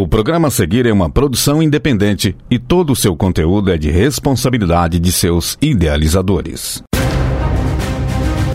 O programa a seguir é uma produção independente e todo o seu conteúdo é de responsabilidade de seus idealizadores.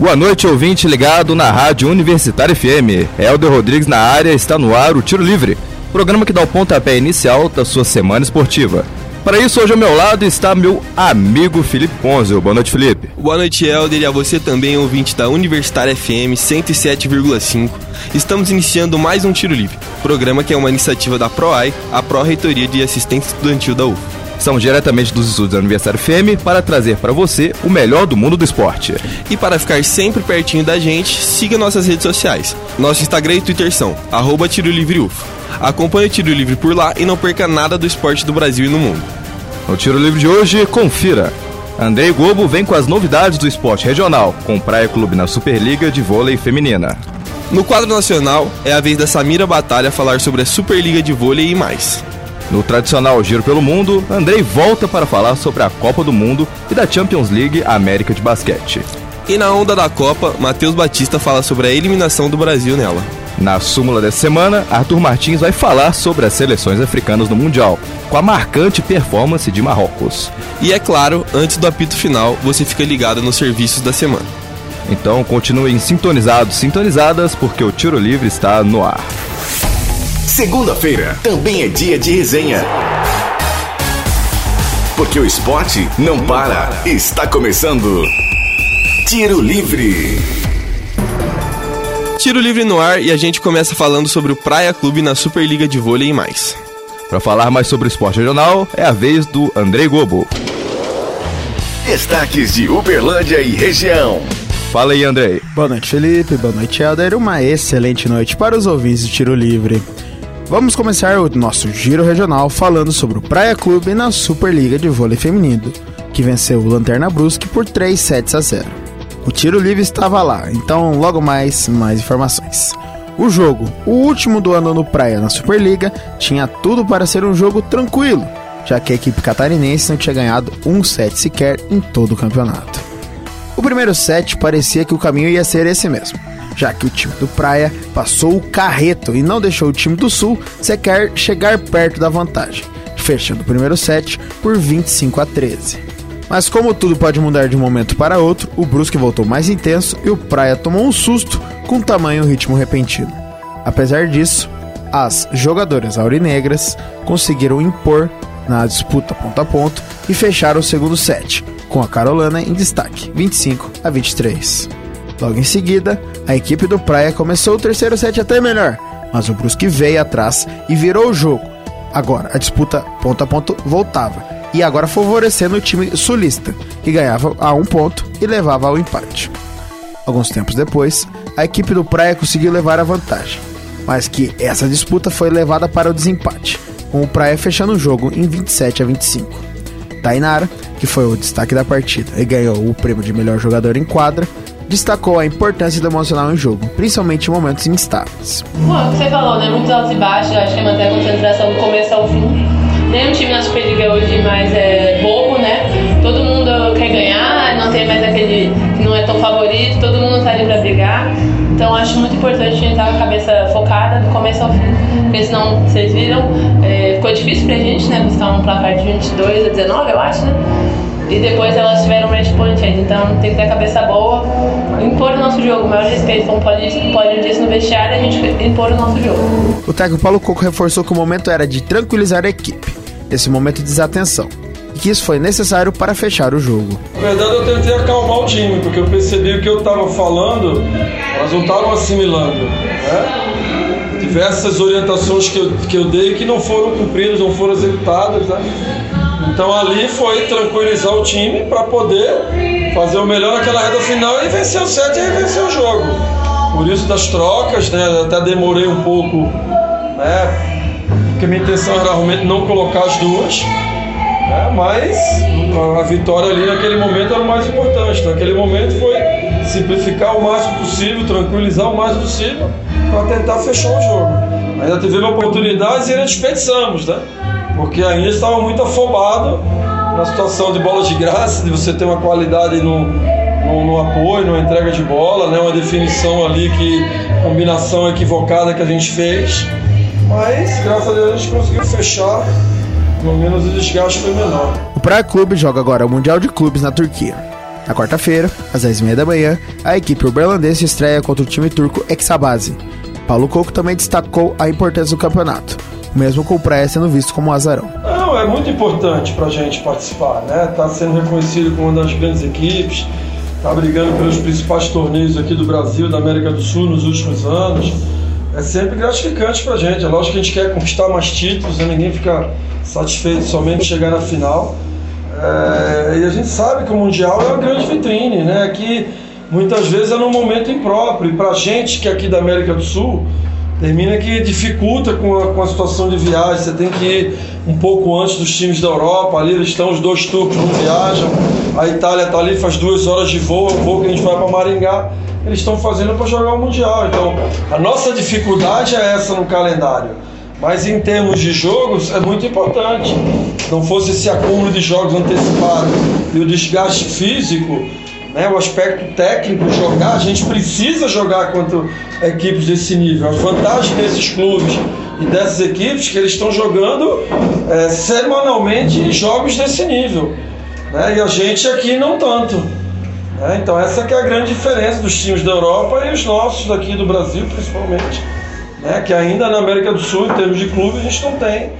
Boa noite, ouvinte ligado na Rádio Universitária FM. Helder Rodrigues na área, está no ar o Tiro Livre, programa que dá o pontapé inicial da sua semana esportiva. Para isso, hoje ao meu lado está meu amigo Felipe Ponzio. Boa noite, Felipe. Boa noite, Helder, e a você também, ouvinte da Universitária FM 107,5. Estamos iniciando mais um Tiro Livre, programa que é uma iniciativa da PROAI, a Pró-Reitoria de Assistência Estudantil da UF. Estamos diretamente dos estúdios da Universitária FM para trazer para você o melhor do mundo do esporte. E para ficar sempre pertinho da gente, siga nossas redes sociais. Nosso Instagram e Twitter são arroba Tiro Livre UF. Acompanhe o Tiro Livre por lá e não perca nada do esporte do Brasil e no mundo. No Tiro Livre de hoje, confira. Andrei Globo vem com as novidades do esporte regional, com o Praia Clube na Superliga de Vôlei Feminina. No quadro nacional, é a vez da Samira Batalha falar sobre a Superliga de Vôlei e mais. No tradicional Giro pelo Mundo, Andrei volta para falar sobre a Copa do Mundo e da Champions League América de Basquete. E na onda da Copa, Matheus Batista fala sobre a eliminação do Brasil nela. Na súmula dessa semana, Arthur Martins vai falar sobre as seleções africanas no Mundial, com a marcante performance de Marrocos. E é claro, antes do apito final, você fica ligado nos serviços da semana. Então continuem sintonizados, sintonizadas, porque o Tiro Livre está no ar. Segunda-feira também é dia de resenha. Porque o esporte não para. Está começando. Tiro Livre. Tiro livre no ar e a gente começa falando sobre o Praia Clube na Superliga de Vôlei e mais. Para falar mais sobre o esporte regional, é a vez do Andrei Gobo. Destaques de Uberlândia e região. Fala aí, Andrei. Boa noite, Felipe. Boa noite, Helder. Uma excelente noite para os ouvintes de Tiro Livre. Vamos começar o nosso giro regional falando sobre o Praia Clube na Superliga de Vôlei Feminino, que venceu o Lanterna Brusque por 3 sets a 0. O tiro livre estava lá, então logo mais, mais informações. O jogo, o último do ano no Praia na Superliga, tinha tudo para ser um jogo tranquilo, já que a equipe catarinense não tinha ganhado um set sequer em todo o campeonato. O primeiro set parecia que o caminho ia ser esse mesmo, já que o time do Praia passou o carreto e não deixou o time do Sul sequer chegar perto da vantagem, fechando o primeiro set por 25 a 13. Mas como tudo pode mudar de um momento para outro, o Brusque voltou mais intenso e o Praia tomou um susto com tamanho ritmo repentino. Apesar disso, as jogadoras aurinegras conseguiram impor na disputa ponto a ponto e fecharam o segundo set, com a Carolina em destaque, 25 a 23. Logo em seguida, a equipe do Praia começou o terceiro set até melhor, mas o Brusque veio atrás e virou o jogo. Agora, a disputa ponto a ponto voltava e agora favorecendo o time sulista, que ganhava a um ponto e levava ao empate. Alguns tempos depois, a equipe do Praia conseguiu levar a vantagem, mas que essa disputa foi levada para o desempate, com o Praia fechando o jogo em 27 a 25. Tainara, que foi o destaque da partida e ganhou o prêmio de melhor jogador em quadra, destacou a importância do emocional em jogo, principalmente em momentos instáveis. Bom, você falou, né? Muitos altos e baixos, acho que manter a concentração do começo ao fim Nenhum time na Superliga hoje mais é bobo, né? Todo mundo quer ganhar, não tem mais aquele que não é tão favorito, todo mundo tá ali pra brigar. Então acho muito importante a gente estar com a cabeça focada do começo ao fim. Porque senão, vocês viram, é, ficou difícil pra gente, né? Buscar um placar de 22 a 19, eu acho, né? E depois elas tiveram match point ainda. Então tem que ter a cabeça boa, impor o nosso jogo. O maior respeito, como pode, pode dizer no vestiário, a gente impor o nosso jogo. O técnico Paulo Coco reforçou que o momento era de tranquilizar a equipe, nesse momento de desatenção. E que isso foi necessário para fechar o jogo. Na verdade, eu tentei acalmar o time, porque eu percebi o que eu estava falando, elas não estavam assimilando. Né? Diversas orientações que eu, que eu dei que não foram cumpridas, não foram executadas. Né? Então ali foi tranquilizar o time para poder fazer o melhor naquela reta final e vencer o set e vencer o jogo. Por isso das trocas, né? Até demorei um pouco, né? Porque minha intenção era realmente não colocar as duas. Né? Mas a vitória ali naquele momento era o mais importante. Naquele momento foi simplificar o máximo possível, tranquilizar o mais possível para tentar fechar o jogo. Ainda tivemos oportunidades e ainda desperdiçamos, né? Porque ainda estava muito afobado na situação de bola de graça, de você ter uma qualidade no, no, no, apoio, na entrega de bola, né? uma definição ali que combinação equivocada que a gente fez. Mas, graças a Deus, a gente conseguiu fechar. Pelo menos o desgaste foi menor. O Praia Clube joga agora o Mundial de Clubes na Turquia. Na quarta-feira, às 10h30 da manhã, a equipe uberlandense estreia contra o time turco Exabase. Paulo Coco também destacou a importância do campeonato, mesmo com o Praia sendo visto como um azarão. Não, é muito importante pra gente participar, né? Tá sendo reconhecido como uma das grandes equipes, tá brigando pelos principais torneios aqui do Brasil, da América do Sul nos últimos anos. É sempre gratificante pra gente. É lógico que a gente quer conquistar mais títulos, né? ninguém fica satisfeito somente chegar na final. É, e a gente sabe que o Mundial é uma grande vitrine, né? Que muitas vezes é num momento impróprio. E pra gente que é aqui da América do Sul, termina que dificulta com a, com a situação de viagem. Você tem que ir um pouco antes dos times da Europa. Ali eles estão, os dois turcos não viajam. A Itália está ali, faz duas horas de voo, o voo que a gente vai para Maringá. Eles estão fazendo para jogar o Mundial. Então, a nossa dificuldade é essa no calendário. Mas em termos de jogos é muito importante. Não fosse esse acúmulo de jogos antecipados e o desgaste físico, né, o aspecto técnico, jogar, a gente precisa jogar contra equipes desse nível. As vantagens desses clubes e dessas equipes que eles estão jogando é, semanalmente jogos desse nível. Né, e a gente aqui não tanto. Né, então essa que é a grande diferença dos times da Europa e os nossos daqui do Brasil, principalmente né, que ainda na América do Sul, em termos de clube, a gente não tem.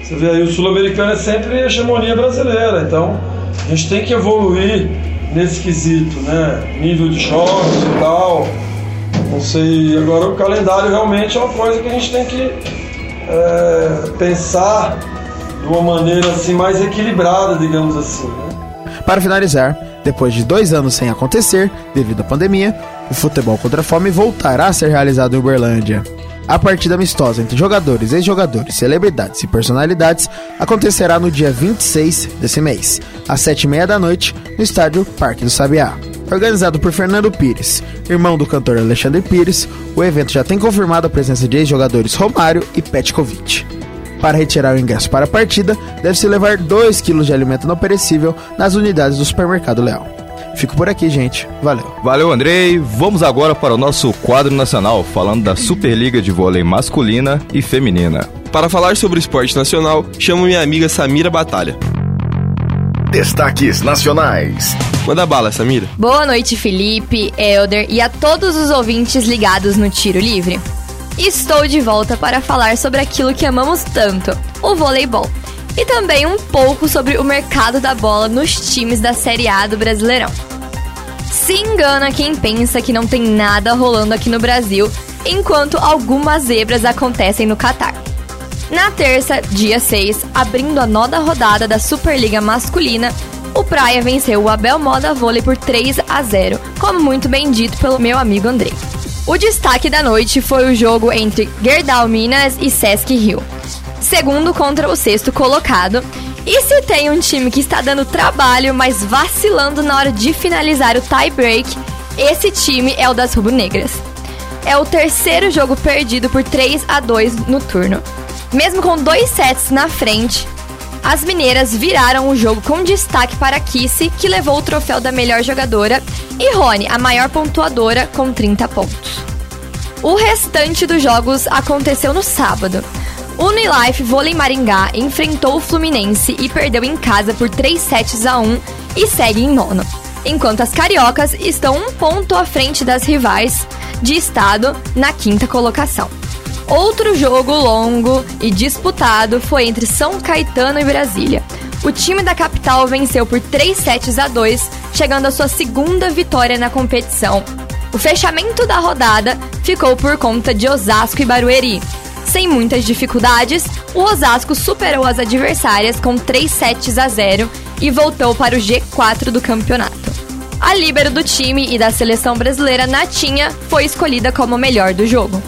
Você vê aí, o sul-americano é sempre a hegemonia brasileira, então a gente tem que evoluir nesse quesito, né? Nível de jogos e tal. Não sei, agora o calendário realmente é uma coisa que a gente tem que é, pensar de uma maneira assim mais equilibrada, digamos assim. Né? Para finalizar, depois de dois anos sem acontecer, devido à pandemia, o futebol contra a fome voltará a ser realizado em Uberlândia. A partida amistosa entre jogadores, ex-jogadores, celebridades e personalidades acontecerá no dia 26 desse mês, às 7h30 da noite, no estádio Parque do Sabiá. Organizado por Fernando Pires, irmão do cantor Alexandre Pires, o evento já tem confirmado a presença de ex-jogadores Romário e Petkovic. Para retirar o ingresso para a partida, deve-se levar 2 kg de alimento não perecível nas unidades do Supermercado Leal. Fico por aqui, gente. Valeu. Valeu, Andrei. Vamos agora para o nosso quadro nacional, falando da Superliga de Vôlei masculina e feminina. Para falar sobre o esporte nacional, chamo minha amiga Samira Batalha. Destaques nacionais. Manda bala, Samira. Boa noite, Felipe, Elder e a todos os ouvintes ligados no Tiro Livre. Estou de volta para falar sobre aquilo que amamos tanto, o voleibol e também um pouco sobre o mercado da bola nos times da Série A do Brasileirão. Se engana quem pensa que não tem nada rolando aqui no Brasil, enquanto algumas zebras acontecem no Catar. Na terça, dia 6, abrindo a nova rodada da Superliga Masculina, o Praia venceu o Abel Moda Vôlei por 3 a 0, como muito bem dito pelo meu amigo Andrei. O destaque da noite foi o jogo entre Gerdau Minas e Sesc Rio segundo contra o sexto colocado. E se tem um time que está dando trabalho, mas vacilando na hora de finalizar o tie break, esse time é o das rubro-negras. É o terceiro jogo perdido por 3 a 2 no turno. Mesmo com dois sets na frente, as mineiras viraram o jogo com destaque para Kissy, que levou o troféu da melhor jogadora, e Rony, a maior pontuadora, com 30 pontos. O restante dos jogos aconteceu no sábado. Unilife Vôlei Maringá enfrentou o Fluminense e perdeu em casa por 3 sets a 1 e segue em nono. Enquanto as cariocas estão um ponto à frente das rivais de estado na quinta colocação. Outro jogo longo e disputado foi entre São Caetano e Brasília. O time da capital venceu por 3 sets a 2, chegando à sua segunda vitória na competição. O fechamento da rodada ficou por conta de Osasco e Barueri, sem muitas dificuldades, o Osasco superou as adversárias com 3 sets a 0 e voltou para o G4 do campeonato. A líbero do time e da seleção brasileira Natinha foi escolhida como a melhor do jogo.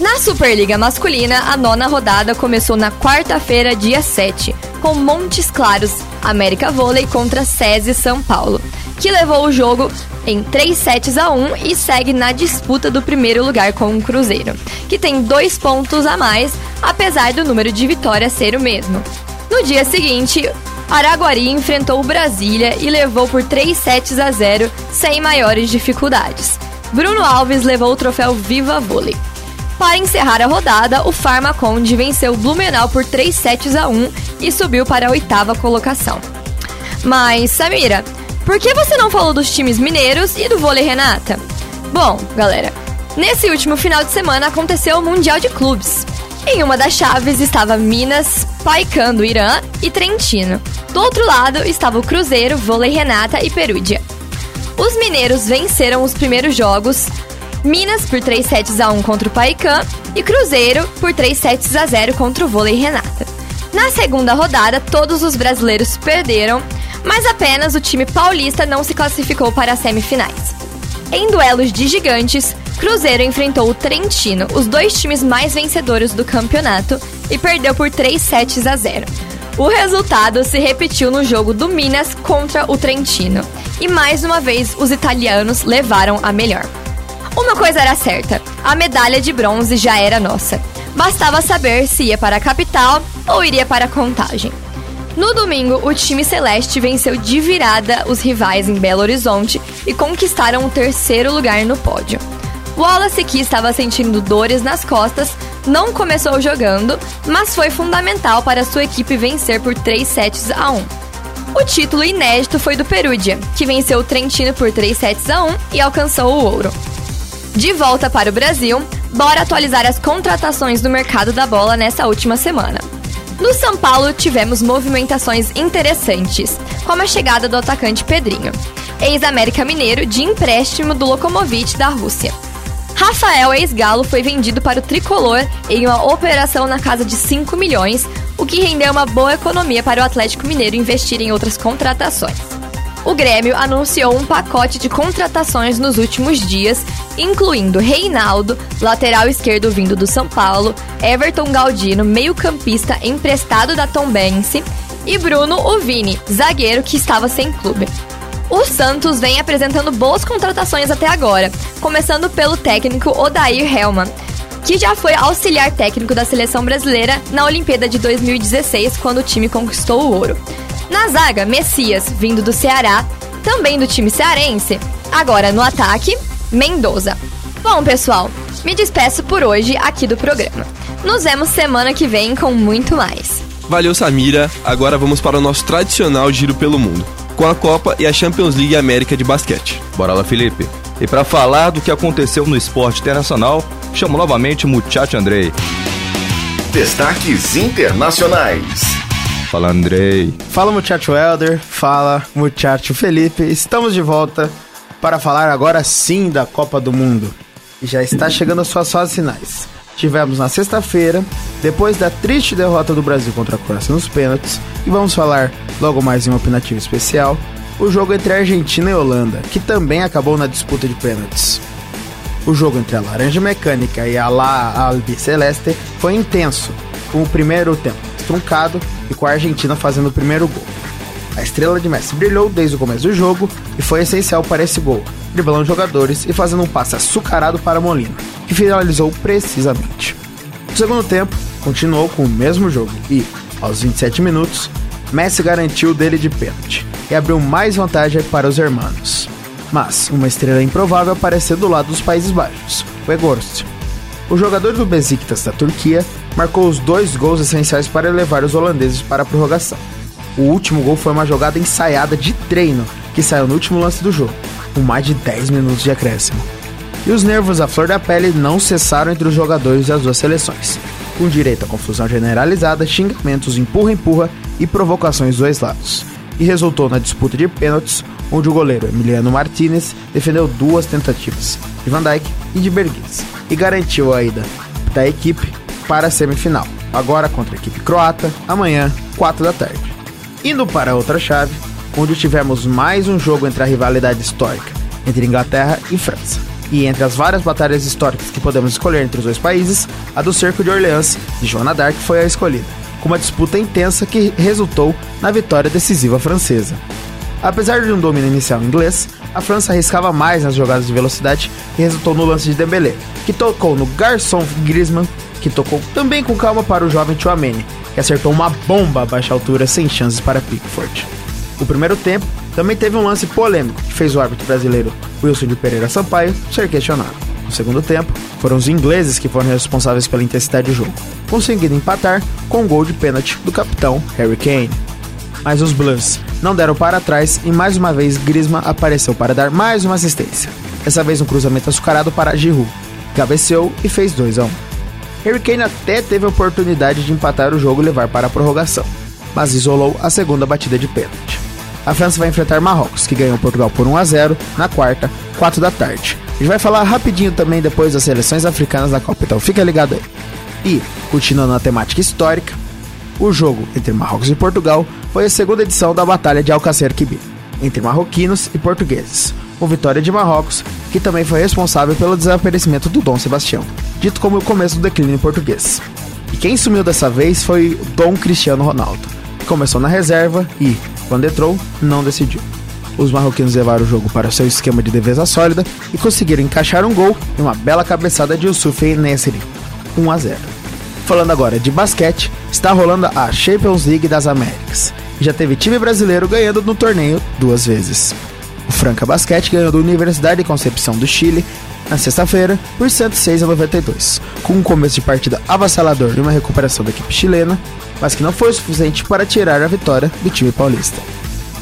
Na Superliga Masculina, a nona rodada começou na quarta-feira, dia 7, com Montes Claros, América Vôlei contra SESI São Paulo, que levou o jogo em 3 sets a 1 e segue na disputa do primeiro lugar com o Cruzeiro, que tem dois pontos a mais, apesar do número de vitórias ser o mesmo. No dia seguinte, Araguari enfrentou o Brasília e levou por 3 sets a 0 sem maiores dificuldades. Bruno Alves levou o troféu Viva Vôlei. Para encerrar a rodada, o Farmaconde venceu o Blumenau por 3 sets a 1 e subiu para a oitava colocação. Mas, Samira, por que você não falou dos times mineiros e do vôlei Renata? Bom, galera, nesse último final de semana aconteceu o Mundial de Clubes. Em uma das chaves estava Minas, Paican do Irã e Trentino. Do outro lado estava o Cruzeiro, Vôlei Renata e Perúdia. Os mineiros venceram os primeiros jogos, Minas por 3 sets a 1 contra o Paican e Cruzeiro por 3 sets a 0 contra o Vôlei Renata. Na segunda rodada, todos os brasileiros perderam, mas apenas o time paulista não se classificou para as semifinais. Em duelos de gigantes, Cruzeiro enfrentou o Trentino, os dois times mais vencedores do campeonato, e perdeu por 3 sets a 0. O resultado se repetiu no jogo do Minas contra o Trentino, e mais uma vez os italianos levaram a melhor. Uma coisa era certa: a medalha de bronze já era nossa. Bastava saber se ia para a capital ou iria para a contagem. No domingo, o time celeste venceu de virada os rivais em Belo Horizonte e conquistaram o terceiro lugar no pódio. Wallace, que estava sentindo dores nas costas, não começou jogando, mas foi fundamental para sua equipe vencer por 3 sets a 1. O título inédito foi do Perúdia, que venceu o Trentino por 3 sets a 1 e alcançou o ouro. De volta para o Brasil, bora atualizar as contratações do mercado da bola nessa última semana. No São Paulo, tivemos movimentações interessantes, como a chegada do atacante Pedrinho, ex-América Mineiro de empréstimo do Lokomotiv da Rússia. Rafael, ex-Galo, foi vendido para o Tricolor em uma operação na casa de 5 milhões, o que rendeu uma boa economia para o Atlético Mineiro investir em outras contratações o Grêmio anunciou um pacote de contratações nos últimos dias, incluindo Reinaldo, lateral esquerdo vindo do São Paulo, Everton Galdino, meio-campista emprestado da Tombense, e Bruno Uvini, zagueiro que estava sem clube. O Santos vem apresentando boas contratações até agora, começando pelo técnico Odair Helman, que já foi auxiliar técnico da seleção brasileira na Olimpíada de 2016, quando o time conquistou o ouro. Na zaga, Messias, vindo do Ceará, também do time cearense. Agora no ataque, Mendoza. Bom, pessoal, me despeço por hoje aqui do programa. Nos vemos semana que vem com muito mais. Valeu, Samira. Agora vamos para o nosso tradicional giro pelo mundo, com a Copa e a Champions League América de basquete. Bora lá, Felipe. E para falar do que aconteceu no esporte internacional, chamo novamente o Muchacho Andrei. Destaques internacionais. Fala, Andrei. Fala, muchacho Elder. Fala, muchacho Felipe. Estamos de volta para falar agora sim da Copa do Mundo. Já está chegando as suas fases finais. Tivemos na sexta-feira, depois da triste derrota do Brasil contra a Croácia nos pênaltis, e vamos falar logo mais em um opinativo especial, o jogo entre a Argentina e a Holanda, que também acabou na disputa de pênaltis. O jogo entre a Laranja Mecânica e a La Albi Celeste foi intenso, com o primeiro tempo truncado e com a Argentina fazendo o primeiro gol. A estrela de Messi brilhou desde o começo do jogo e foi essencial para esse gol, driblando jogadores e fazendo um passe açucarado para Molina, que finalizou precisamente. No segundo tempo, continuou com o mesmo jogo e, aos 27 minutos, Messi garantiu dele de pênalti e abriu mais vantagem para os hermanos. Mas uma estrela improvável apareceu do lado dos Países Baixos, o Egorst. O jogador do Besiktas da Turquia marcou os dois gols essenciais para levar os holandeses para a prorrogação. O último gol foi uma jogada ensaiada de treino que saiu no último lance do jogo, com mais de 10 minutos de acréscimo. E os nervos à flor da pele não cessaram entre os jogadores das duas seleções, com direito a confusão generalizada, xingamentos, empurra-empurra e provocações dos dois lados. E resultou na disputa de pênaltis, onde o goleiro Emiliano Martinez defendeu duas tentativas, de Van Dijk e de Bergues, e garantiu a ida da equipe para a semifinal, agora contra a equipe croata, amanhã, 4 da tarde. Indo para outra chave, onde tivemos mais um jogo entre a rivalidade histórica entre Inglaterra e França. E entre as várias batalhas históricas que podemos escolher entre os dois países, a do Cerco de Orleans de Joana d'Arc foi a escolhida, com uma disputa intensa que resultou na vitória decisiva francesa. Apesar de um domínio inicial inglês, a França arriscava mais nas jogadas de velocidade e resultou no lance de Dembélé, que tocou no garçom Griezmann que tocou também com calma para o jovem Chouameni, que acertou uma bomba a baixa altura sem chances para Pickford. O primeiro tempo também teve um lance polêmico que fez o árbitro brasileiro Wilson de Pereira Sampaio ser questionado. Segundo tempo, foram os ingleses que foram responsáveis pela intensidade do jogo, conseguindo empatar com um gol de pênalti do capitão Harry Kane. Mas os Blues não deram para trás e mais uma vez Grisma apareceu para dar mais uma assistência. Dessa vez um cruzamento açucarado para Giroud, cabeceou e fez 2 a 1. Harry Kane até teve a oportunidade de empatar o jogo e levar para a prorrogação, mas isolou a segunda batida de pênalti. A França vai enfrentar Marrocos, que ganhou Portugal por 1 a 0 na quarta, 4 da tarde. A gente vai falar rapidinho também depois das seleções africanas da Copa, então fica ligado aí. E, continuando na temática histórica, o jogo entre Marrocos e Portugal foi a segunda edição da Batalha de Alcácer Quibir, entre marroquinos e portugueses, com vitória de Marrocos, que também foi responsável pelo desaparecimento do Dom Sebastião, dito como o começo do declínio português. E quem sumiu dessa vez foi Dom Cristiano Ronaldo, que começou na reserva e, quando entrou, não decidiu. Os marroquinos levaram o jogo para seu esquema de defesa sólida e conseguiram encaixar um gol e uma bela cabeçada de Yusuf Nesseri, 1 a 0. Falando agora de basquete, está rolando a Champions League das Américas. Já teve time brasileiro ganhando no torneio duas vezes. O Franca Basquete ganhou da Universidade de Concepção do Chile na sexta-feira por 106 a 92, com um começo de partida avassalador e uma recuperação da equipe chilena, mas que não foi o suficiente para tirar a vitória do time paulista.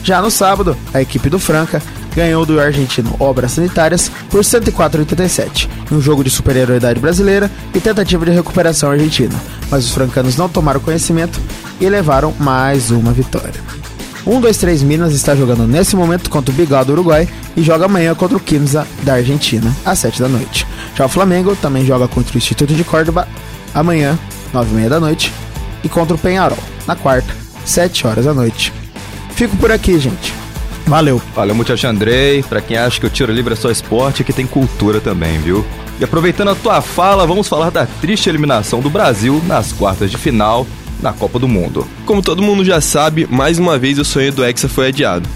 Já no sábado, a equipe do Franca ganhou do argentino Obras Sanitárias por 104 a 87, em um jogo de superioridade brasileira e tentativa de recuperação argentina, mas os francanos não tomaram conhecimento e levaram mais uma vitória. 1, 2, 3 Minas está jogando nesse momento contra o Bigal do Uruguai e joga amanhã contra o Quimsa da Argentina, às 7 da noite. Já o Flamengo também joga contra o Instituto de Córdoba amanhã, 9 e meia da noite, e contra o Penharol, na quarta, 7 horas da noite. Fico por aqui, gente. Valeu. Valeu, Muchacho Andrei. Pra quem acha que o tiro livre é só esporte, aqui tem cultura também, viu? E aproveitando a tua fala, vamos falar da triste eliminação do Brasil nas quartas de final na Copa do Mundo. Como todo mundo já sabe, mais uma vez o sonho do Hexa foi adiado.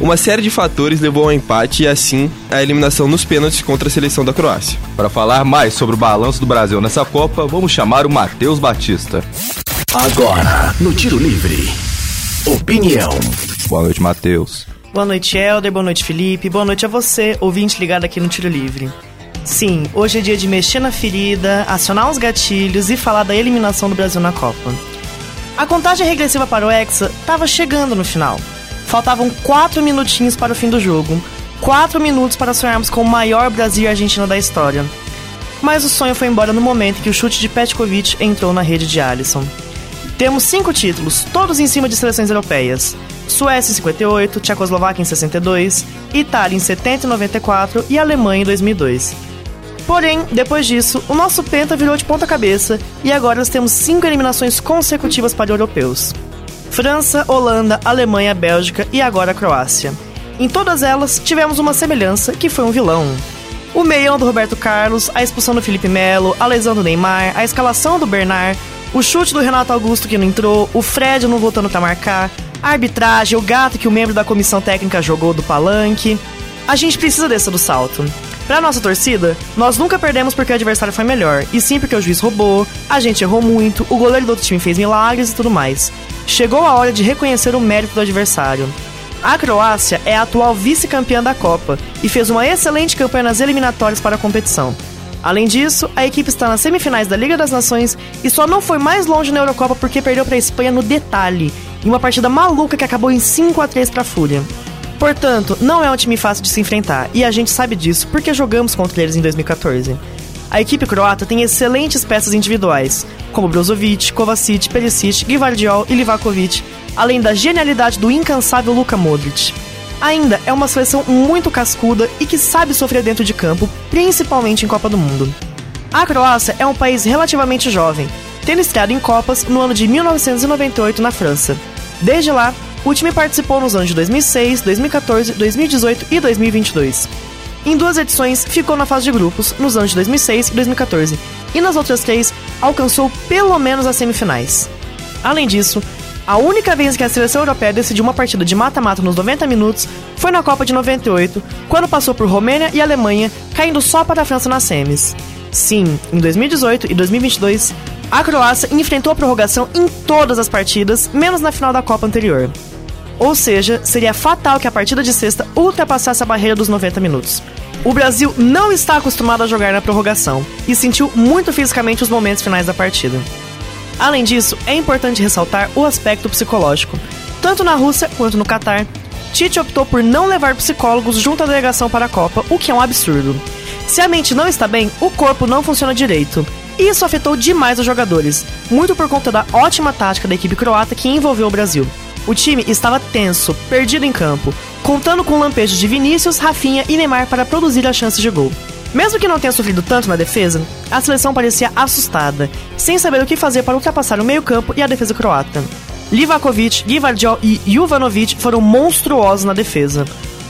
Uma série de fatores levou ao empate e assim à eliminação nos pênaltis contra a seleção da Croácia. Para falar mais sobre o balanço do Brasil nessa Copa, vamos chamar o Matheus Batista. Agora, no Tiro Livre. Opinião. Boa noite, Matheus. Boa noite, Helder. Boa noite, Felipe. Boa noite a você, ouvinte ligado aqui no Tiro Livre. Sim, hoje é dia de mexer na ferida, acionar os gatilhos e falar da eliminação do Brasil na Copa. A contagem regressiva para o Hexa estava chegando no final. Faltavam 4 minutinhos para o fim do jogo. 4 minutos para sonharmos com o maior Brasil e Argentina da história. Mas o sonho foi embora no momento que o chute de Petkovic entrou na rede de Alisson. Temos cinco títulos, todos em cima de seleções europeias. Suécia em 58, Tchecoslováquia em 62, Itália em 70 e 94 e Alemanha em 2002. Porém, depois disso, o nosso penta virou de ponta cabeça e agora nós temos cinco eliminações consecutivas para europeus. França, Holanda, Alemanha, Bélgica e agora a Croácia. Em todas elas, tivemos uma semelhança que foi um vilão. O meião do Roberto Carlos, a expulsão do Felipe Melo, a lesão do Neymar, a escalação do Bernard, o chute do Renato Augusto que não entrou, o Fred não voltando para marcar, a arbitragem, o gato que o membro da comissão técnica jogou do palanque. A gente precisa dessa do salto. Pra nossa torcida, nós nunca perdemos porque o adversário foi melhor, e sim porque o juiz roubou, a gente errou muito, o goleiro do outro time fez milagres e tudo mais. Chegou a hora de reconhecer o mérito do adversário. A Croácia é a atual vice-campeã da Copa e fez uma excelente campanha nas eliminatórias para a competição. Além disso, a equipe está nas semifinais da Liga das Nações e só não foi mais longe na Eurocopa porque perdeu para a Espanha no detalhe, em uma partida maluca que acabou em 5 a 3 para a Fúria. Portanto, não é um time fácil de se enfrentar, e a gente sabe disso porque jogamos contra eles em 2014. A equipe croata tem excelentes peças individuais, como Brozovic, Kovacic, Perisic, Gvardiol e Livakovic, além da genialidade do incansável Luka Modric. Ainda é uma seleção muito cascuda e que sabe sofrer dentro de campo, principalmente em Copa do Mundo. A Croácia é um país relativamente jovem, tendo estreado em Copas no ano de 1998 na França. Desde lá, o time participou nos anos de 2006, 2014, 2018 e 2022. Em duas edições, ficou na fase de grupos, nos anos de 2006 e 2014, e nas outras três, alcançou pelo menos as semifinais. Além disso, a única vez que a seleção europeia decidiu uma partida de mata-mata nos 90 minutos foi na Copa de 98, quando passou por Romênia e Alemanha, caindo só para a França nas semis. Sim, em 2018 e 2022, a Croácia enfrentou a prorrogação em todas as partidas, menos na final da Copa anterior. Ou seja, seria fatal que a partida de sexta ultrapassasse a barreira dos 90 minutos. O Brasil não está acostumado a jogar na prorrogação e sentiu muito fisicamente os momentos finais da partida. Além disso, é importante ressaltar o aspecto psicológico. Tanto na Rússia quanto no Catar, Tite optou por não levar psicólogos junto à delegação para a Copa, o que é um absurdo. Se a mente não está bem, o corpo não funciona direito. E isso afetou demais os jogadores, muito por conta da ótima tática da equipe croata que envolveu o Brasil. O time estava tenso, perdido em campo, contando com lampejos de Vinícius, Rafinha e Neymar para produzir as chances de gol. Mesmo que não tenha sofrido tanto na defesa, a seleção parecia assustada, sem saber o que fazer para ultrapassar o meio-campo e a defesa croata. Livakovic, Gvardiol e Juvanovic foram monstruosos na defesa.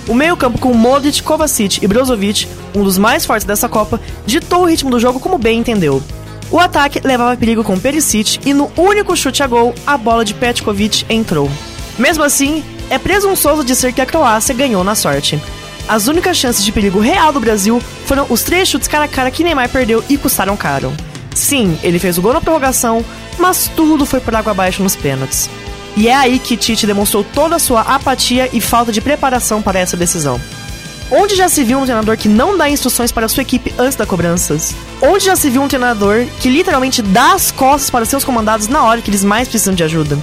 O meio-campo com Modric, Kovacic e Brozovic, um dos mais fortes dessa Copa, ditou o ritmo do jogo como bem entendeu. O ataque levava perigo com Perisic e no único chute a gol, a bola de Petkovic entrou. Mesmo assim, é presunçoso dizer que a Croácia ganhou na sorte. As únicas chances de perigo real do Brasil foram os três chutes cara a cara que Neymar perdeu e custaram caro. Sim, ele fez o gol na prorrogação, mas tudo foi por água abaixo nos pênaltis. E é aí que Tite demonstrou toda a sua apatia e falta de preparação para essa decisão. Onde já se viu um treinador que não dá instruções para sua equipe antes das cobranças? Onde já se viu um treinador que literalmente dá as costas para seus comandados na hora que eles mais precisam de ajuda?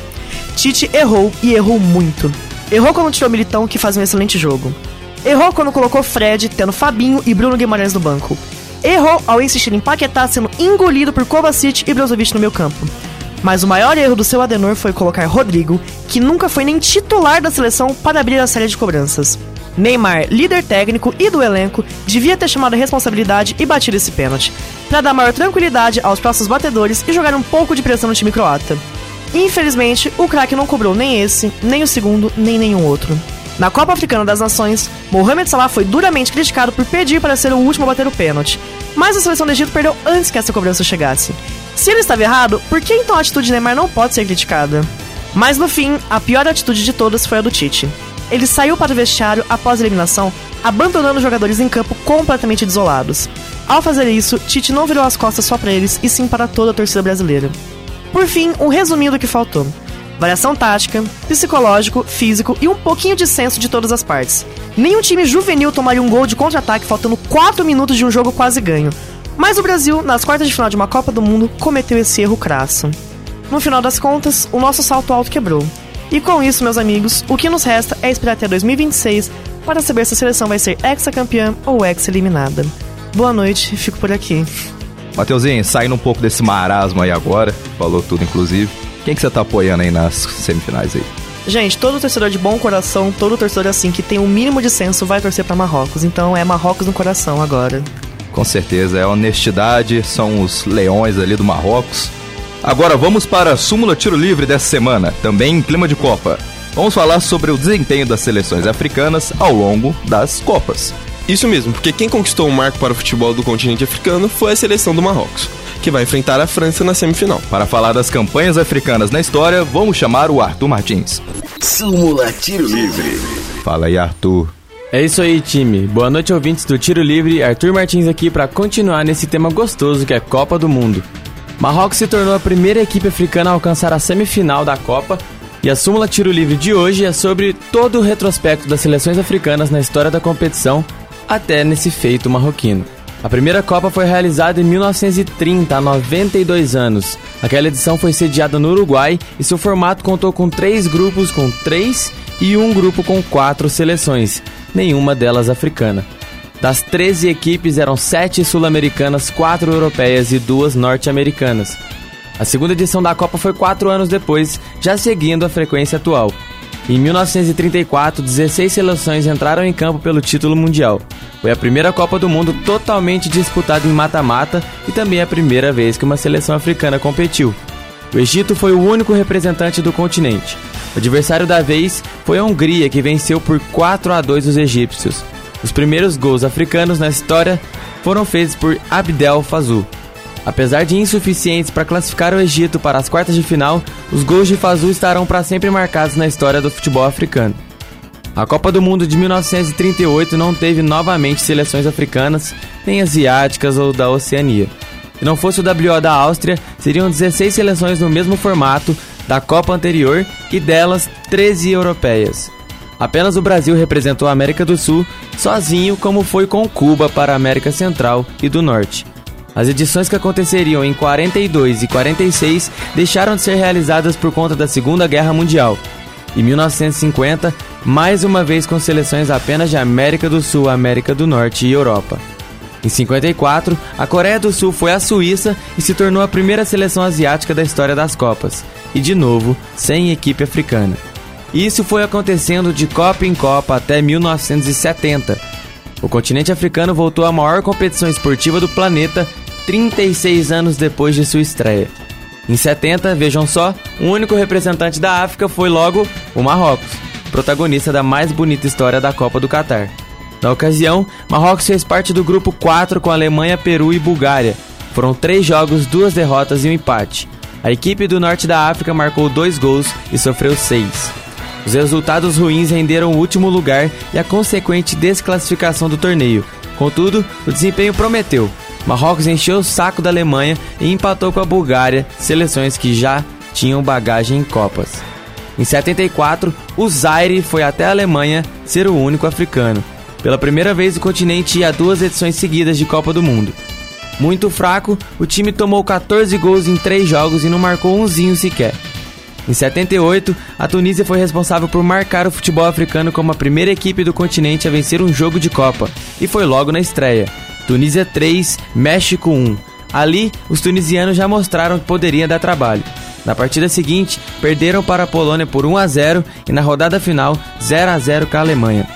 Tite errou e errou muito. Errou quando tirou Militão, que faz um excelente jogo. Errou quando colocou Fred, tendo Fabinho e Bruno Guimarães no banco. Errou ao insistir em Paquetá sendo engolido por Kovacic e Brozovic no meu campo. Mas o maior erro do seu Adenor foi colocar Rodrigo, que nunca foi nem titular da seleção, para abrir a série de cobranças. Neymar, líder técnico e do elenco, devia ter chamado a responsabilidade e batido esse pênalti, para dar maior tranquilidade aos próximos batedores e jogar um pouco de pressão no time croata. Infelizmente, o craque não cobrou nem esse, nem o segundo, nem nenhum outro. Na Copa Africana das Nações, Mohamed Salah foi duramente criticado por pedir para ser o último a bater o pênalti, mas a seleção do Egito perdeu antes que essa cobrança chegasse. Se ele estava errado, por que então a atitude de Neymar não pode ser criticada? Mas no fim, a pior atitude de todas foi a do Tite. Ele saiu para o vestiário após a eliminação, abandonando os jogadores em campo completamente desolados. Ao fazer isso, Tite não virou as costas só para eles, e sim para toda a torcida brasileira. Por fim, um resuminho do que faltou. Variação tática, psicológico, físico e um pouquinho de senso de todas as partes. Nenhum time juvenil tomaria um gol de contra-ataque faltando 4 minutos de um jogo quase ganho. Mas o Brasil, nas quartas de final de uma Copa do Mundo, cometeu esse erro crasso. No final das contas, o nosso salto alto quebrou. E com isso, meus amigos, o que nos resta é esperar até 2026 para saber se a seleção vai ser ex-campeã ou ex-eliminada. Boa noite, fico por aqui. Mateuzinho, saindo um pouco desse marasmo aí agora, falou tudo inclusive. Quem que você tá apoiando aí nas semifinais aí? Gente, todo torcedor de bom coração, todo torcedor assim que tem um mínimo de senso vai torcer para Marrocos. Então é Marrocos no coração agora. Com certeza, é honestidade, são os leões ali do Marrocos. Agora vamos para a súmula tiro livre dessa semana, também em clima de Copa. Vamos falar sobre o desempenho das seleções africanas ao longo das Copas. Isso mesmo, porque quem conquistou o marco para o futebol do continente africano foi a seleção do Marrocos, que vai enfrentar a França na semifinal. Para falar das campanhas africanas na história, vamos chamar o Arthur Martins. Súmula Tiro Livre. Fala aí, Arthur. É isso aí, time. Boa noite, ouvintes do Tiro Livre. Arthur Martins aqui para continuar nesse tema gostoso que é Copa do Mundo. Marrocos se tornou a primeira equipe africana a alcançar a semifinal da Copa. E a súmula Tiro Livre de hoje é sobre todo o retrospecto das seleções africanas na história da competição até nesse feito marroquino. A primeira Copa foi realizada em 1930, há 92 anos. Aquela edição foi sediada no Uruguai e seu formato contou com três grupos com três e um grupo com quatro seleções, nenhuma delas africana. Das 13 equipes eram sete sul-americanas, quatro europeias e duas norte-americanas. A segunda edição da Copa foi quatro anos depois, já seguindo a frequência atual. Em 1934, 16 seleções entraram em campo pelo título mundial. Foi a primeira Copa do Mundo totalmente disputada em mata-mata e também a primeira vez que uma seleção africana competiu. O Egito foi o único representante do continente. O adversário da vez foi a Hungria, que venceu por 4 a 2 os egípcios. Os primeiros gols africanos na história foram feitos por Abdel Fazul. Apesar de insuficientes para classificar o Egito para as quartas de final, os gols de Fazul estarão para sempre marcados na história do futebol africano. A Copa do Mundo de 1938 não teve novamente seleções africanas, nem asiáticas ou da Oceania. Se não fosse o WO da Áustria, seriam 16 seleções no mesmo formato da Copa anterior e delas 13 europeias. Apenas o Brasil representou a América do Sul sozinho, como foi com Cuba para a América Central e do Norte. As edições que aconteceriam em 42 e 46 deixaram de ser realizadas por conta da Segunda Guerra Mundial. Em 1950, mais uma vez com seleções apenas de América do Sul, América do Norte e Europa. Em 54, a Coreia do Sul foi à Suíça e se tornou a primeira seleção asiática da história das Copas, e de novo, sem equipe africana. Isso foi acontecendo de Copa em Copa até 1970. O continente africano voltou à maior competição esportiva do planeta 36 anos depois de sua estreia. Em 70, vejam só, o único representante da África foi logo o Marrocos, protagonista da mais bonita história da Copa do Catar. Na ocasião, Marrocos fez parte do grupo 4 com Alemanha, Peru e Bulgária. Foram três jogos, duas derrotas e um empate. A equipe do norte da África marcou dois gols e sofreu seis. Os resultados ruins renderam o último lugar e a consequente desclassificação do torneio. Contudo, o desempenho prometeu. Marrocos encheu o saco da Alemanha e empatou com a Bulgária, seleções que já tinham bagagem em Copas. Em 74, o Zaire foi até a Alemanha ser o único africano. Pela primeira vez, o continente ia a duas edições seguidas de Copa do Mundo. Muito fraco, o time tomou 14 gols em 3 jogos e não marcou umzinho sequer. Em 78, a Tunísia foi responsável por marcar o futebol africano como a primeira equipe do continente a vencer um jogo de Copa, e foi logo na estreia. Tunísia 3, México 1. Ali, os tunisianos já mostraram que poderia dar trabalho. Na partida seguinte, perderam para a Polônia por 1 a 0 e na rodada final 0 a 0 com a Alemanha.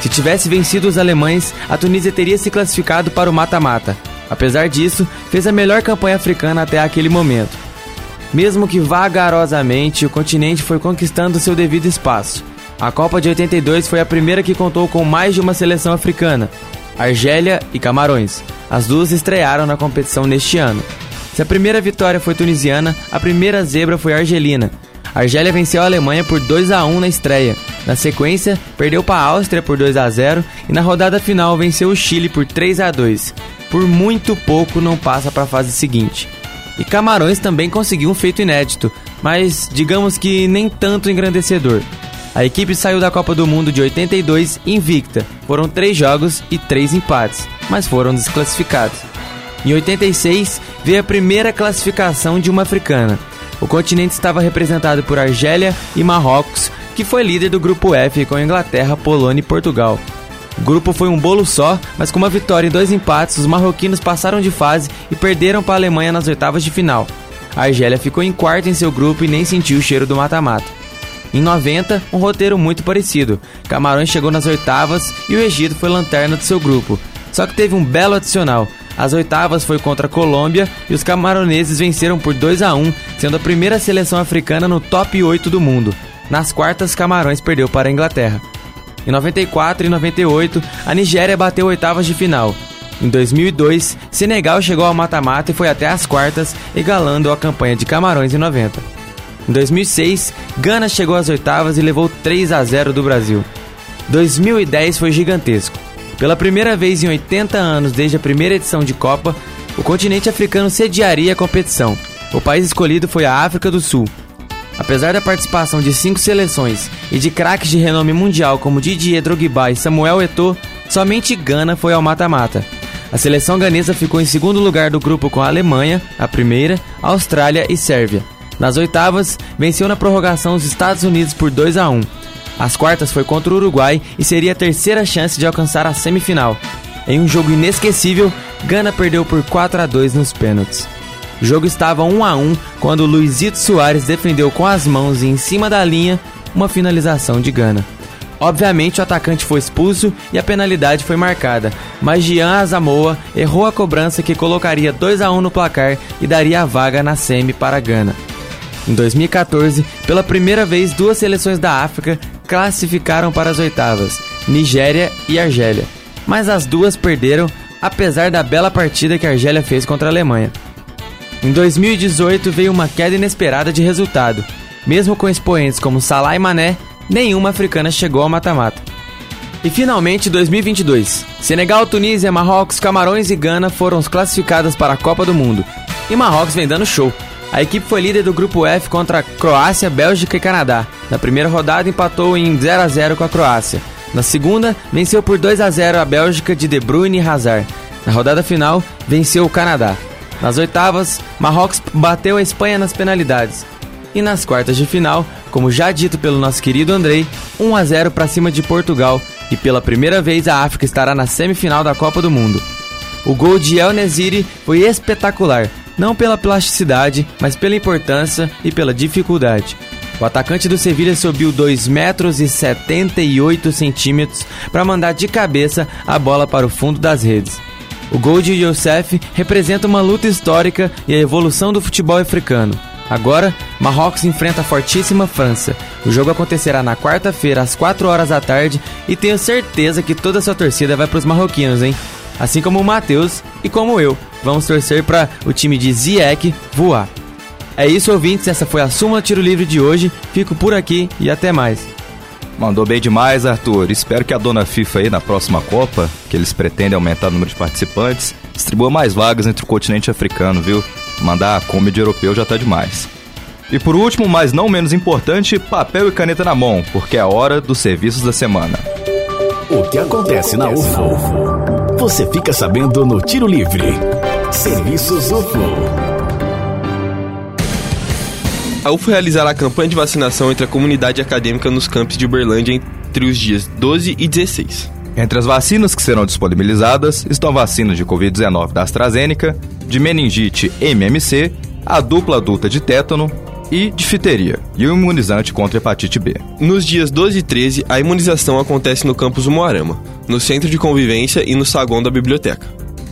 Se tivesse vencido os alemães, a Tunísia teria se classificado para o mata-mata. Apesar disso, fez a melhor campanha africana até aquele momento. Mesmo que vagarosamente, o continente foi conquistando seu devido espaço. A Copa de 82 foi a primeira que contou com mais de uma seleção africana, Argélia e Camarões. As duas estrearam na competição neste ano. Se a primeira vitória foi tunisiana, a primeira zebra foi argelina. A Argélia venceu a Alemanha por 2 a 1 na estreia. Na sequência, perdeu para a Áustria por 2 a 0 e na rodada final venceu o Chile por 3 a 2. Por muito pouco não passa para a fase seguinte. E Camarões também conseguiu um feito inédito, mas digamos que nem tanto engrandecedor. A equipe saiu da Copa do Mundo de 82 invicta. Foram três jogos e três empates, mas foram desclassificados. Em 86 veio a primeira classificação de uma africana. O continente estava representado por Argélia e Marrocos, que foi líder do grupo F com Inglaterra, Polônia e Portugal. O grupo foi um bolo só, mas com uma vitória e dois empates, os marroquinos passaram de fase e perderam para a Alemanha nas oitavas de final. A Argélia ficou em quarto em seu grupo e nem sentiu o cheiro do mata-mata. Em 90, um roteiro muito parecido. Camarões chegou nas oitavas e o Egito foi lanterna do seu grupo. Só que teve um belo adicional. As oitavas foi contra a Colômbia e os camaroneses venceram por 2 a 1, sendo a primeira seleção africana no top 8 do mundo. Nas quartas, Camarões perdeu para a Inglaterra. Em 94 e 98, a Nigéria bateu oitavas de final. Em 2002, Senegal chegou ao mata-mata e foi até as quartas, egalando a campanha de Camarões em 90. Em 2006, Gana chegou às oitavas e levou 3 a 0 do Brasil. 2010 foi gigantesco. Pela primeira vez em 80 anos desde a primeira edição de Copa, o continente africano sediaria a competição. O país escolhido foi a África do Sul. Apesar da participação de cinco seleções e de craques de renome mundial como Didier Drogba e Samuel Eto'o, somente Gana foi ao mata-mata. A seleção ganesa ficou em segundo lugar do grupo com a Alemanha, a primeira, Austrália e Sérvia. Nas oitavas, venceu na prorrogação os Estados Unidos por 2 a 1. As quartas foi contra o Uruguai e seria a terceira chance de alcançar a semifinal. Em um jogo inesquecível, Gana perdeu por 4 a 2 nos pênaltis. O jogo estava 1 a 1 quando Luizito Soares defendeu com as mãos e em cima da linha uma finalização de Gana. Obviamente o atacante foi expulso e a penalidade foi marcada, mas Jean Azamoa errou a cobrança que colocaria 2 a 1 no placar e daria a vaga na semi para Gana. Em 2014, pela primeira vez, duas seleções da África classificaram para as oitavas, Nigéria e Argélia. Mas as duas perderam, apesar da bela partida que a Argélia fez contra a Alemanha. Em 2018 veio uma queda inesperada de resultado. Mesmo com expoentes como Salah e Mané, nenhuma africana chegou ao mata-mata. E finalmente 2022. Senegal, Tunísia, Marrocos, Camarões e Gana foram classificadas para a Copa do Mundo. E Marrocos vem dando show. A equipe foi líder do grupo F contra Croácia, Bélgica e Canadá. Na primeira rodada empatou em 0 a 0 com a Croácia. Na segunda, venceu por 2 a 0 a Bélgica de De Bruyne e Hazard. Na rodada final, venceu o Canadá. Nas oitavas, Marrocos bateu a Espanha nas penalidades. E nas quartas de final, como já dito pelo nosso querido Andrei, 1 a 0 para cima de Portugal. E pela primeira vez a África estará na semifinal da Copa do Mundo. O gol de El Neziri foi espetacular, não pela plasticidade, mas pela importância e pela dificuldade. O atacante do Sevilha subiu 2 metros e 78 centímetros para mandar de cabeça a bola para o fundo das redes. O gol de Youssef representa uma luta histórica e a evolução do futebol africano. Agora, Marrocos enfrenta a fortíssima França. O jogo acontecerá na quarta-feira, às 4 horas da tarde, e tenho certeza que toda a sua torcida vai para os marroquinos, hein? Assim como o Matheus e como eu, vamos torcer para o time de Ziek voar. É isso, ouvintes, essa foi a Súmula Tiro Livre de hoje. Fico por aqui e até mais. Mandou bem demais, Arthur. Espero que a dona FIFA aí na próxima Copa, que eles pretendem aumentar o número de participantes, distribua mais vagas entre o continente africano, viu? Mandar a comedy europeu já tá demais. E por último, mas não menos importante, papel e caneta na mão, porque é a hora dos serviços da semana. O que acontece na UFO? Você fica sabendo no Tiro Livre. Serviços UFO. A UFO realizará a campanha de vacinação entre a comunidade acadêmica nos campos de Uberlândia entre os dias 12 e 16. Entre as vacinas que serão disponibilizadas estão vacinas de Covid-19 da AstraZeneca, de meningite MMC, a dupla adulta de tétano e difteria, e o imunizante contra hepatite B. Nos dias 12 e 13, a imunização acontece no campus Moarama, no Centro de Convivência e no saguão da biblioteca.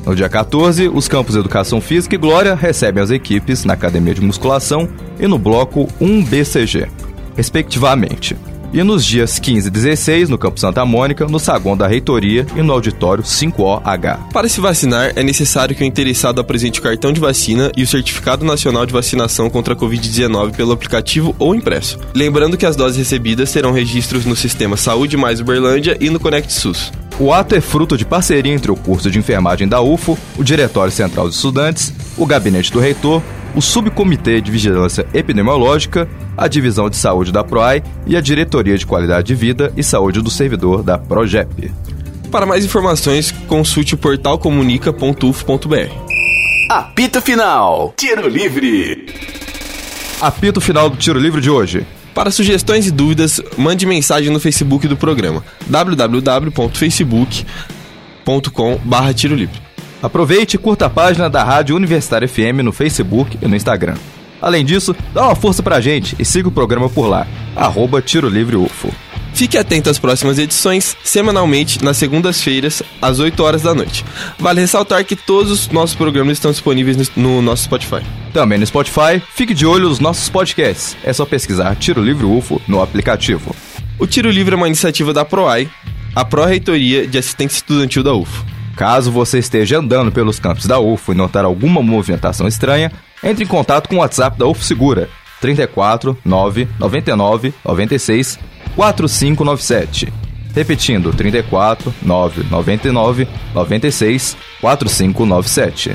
No dia 14, os campos Educação Física e Glória recebem as equipes na Academia de Musculação e no Bloco 1BCG, respectivamente. E nos dias 15 e 16, no Campo Santa Mônica, no saguão da Reitoria e no auditório 5OH. Para se vacinar, é necessário que o interessado apresente o cartão de vacina e o Certificado Nacional de Vacinação contra a Covid-19 pelo aplicativo ou impresso. Lembrando que as doses recebidas serão registros no Sistema Saúde Mais Uberlândia e no Conect SUS. O ato é fruto de parceria entre o curso de enfermagem da UFO, o Diretório Central de Estudantes, o Gabinete do Reitor, o Subcomitê de Vigilância Epidemiológica, a Divisão de Saúde da PROAI e a Diretoria de Qualidade de Vida e Saúde do Servidor da PROGEP. Para mais informações, consulte o portal comunica.uf.br. Apito Final. Tiro Livre. Apito final do Tiro Livre de hoje. Para sugestões e dúvidas, mande mensagem no Facebook do programa www.facebook.com.br Tiro Livre. Aproveite e curta a página da Rádio Universitária FM no Facebook e no Instagram. Além disso, dá uma força pra gente e siga o programa por lá, arroba Tiro Livre UFO. Fique atento às próximas edições, semanalmente, nas segundas-feiras, às 8 horas da noite. Vale ressaltar que todos os nossos programas estão disponíveis no nosso Spotify. Também no Spotify, fique de olho nos nossos podcasts. É só pesquisar Tiro Livre UFO no aplicativo. O Tiro Livre é uma iniciativa da PROAI, a Pró-Reitoria de Assistência Estudantil da UFO. Caso você esteja andando pelos campos da UFO e notar alguma movimentação estranha, entre em contato com o WhatsApp da UFO Segura 34 9 99 96 4597. Repetindo, 34 9 99 96 4597.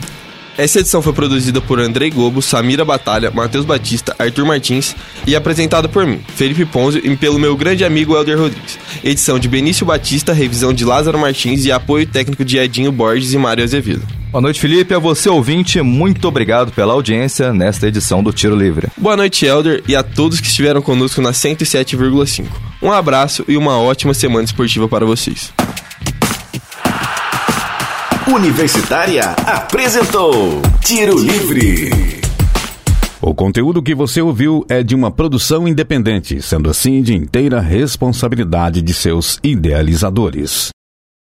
Essa edição foi produzida por Andrei Globo, Samira Batalha, Matheus Batista, Arthur Martins e apresentada por mim, Felipe Ponzio e pelo meu grande amigo Helder Rodrigues. Edição de Benício Batista, revisão de Lázaro Martins e apoio técnico de Edinho Borges e Mário Azevedo. Boa noite, Felipe. A você, ouvinte, muito obrigado pela audiência nesta edição do Tiro Livre. Boa noite, Helder, e a todos que estiveram conosco na 107,5. Um abraço e uma ótima semana esportiva para vocês. Universitária apresentou Tiro Livre. O conteúdo que você ouviu é de uma produção independente, sendo assim de inteira responsabilidade de seus idealizadores.